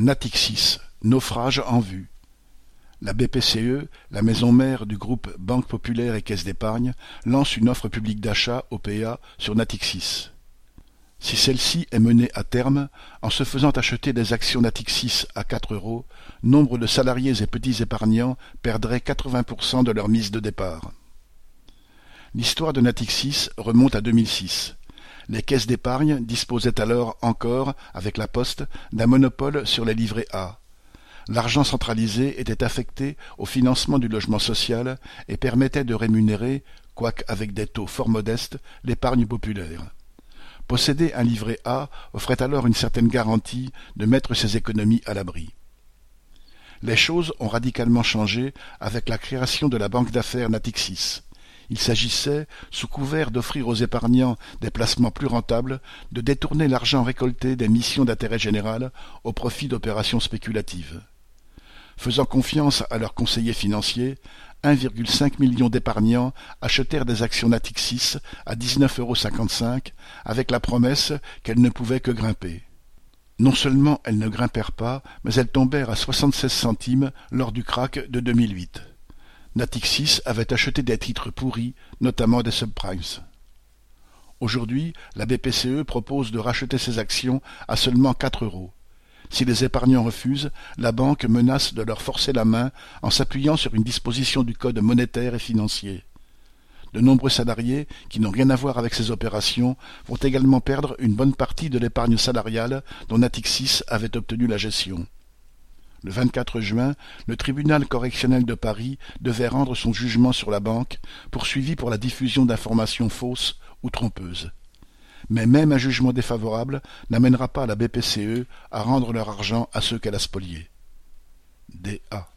Natixis, naufrage en vue. La BPCE, la maison mère du groupe Banque Populaire et Caisse d'Épargne, lance une offre publique d'achat (OPA) sur Natixis. Si celle-ci est menée à terme, en se faisant acheter des actions Natixis à quatre euros, nombre de salariés et petits épargnants perdraient 80% de leur mise de départ. L'histoire de Natixis remonte à 2006. Les caisses d'épargne disposaient alors encore, avec la Poste, d'un monopole sur les livrets A. L'argent centralisé était affecté au financement du logement social et permettait de rémunérer, quoique avec des taux fort modestes, l'épargne populaire. Posséder un livret A offrait alors une certaine garantie de mettre ses économies à l'abri. Les choses ont radicalement changé avec la création de la banque d'affaires Natixis. Il s'agissait, sous couvert d'offrir aux épargnants des placements plus rentables, de détourner l'argent récolté des missions d'intérêt général au profit d'opérations spéculatives. Faisant confiance à leurs conseillers financiers, 1,5 million d'épargnants achetèrent des actions Natixis à 19,55 euros avec la promesse qu'elles ne pouvaient que grimper. Non seulement elles ne grimpèrent pas, mais elles tombèrent à 76 centimes lors du krach de 2008. Natixis avait acheté des titres pourris, notamment des subprimes. Aujourd'hui, la BPCE propose de racheter ses actions à seulement quatre euros. Si les épargnants refusent, la banque menace de leur forcer la main en s'appuyant sur une disposition du code monétaire et financier. De nombreux salariés, qui n'ont rien à voir avec ces opérations, vont également perdre une bonne partie de l'épargne salariale dont Natixis avait obtenu la gestion. Le 24 juin, le tribunal correctionnel de Paris devait rendre son jugement sur la banque, poursuivie pour la diffusion d'informations fausses ou trompeuses. Mais même un jugement défavorable n'amènera pas la BPCE à rendre leur argent à ceux qu'elle a spoliés. D.A.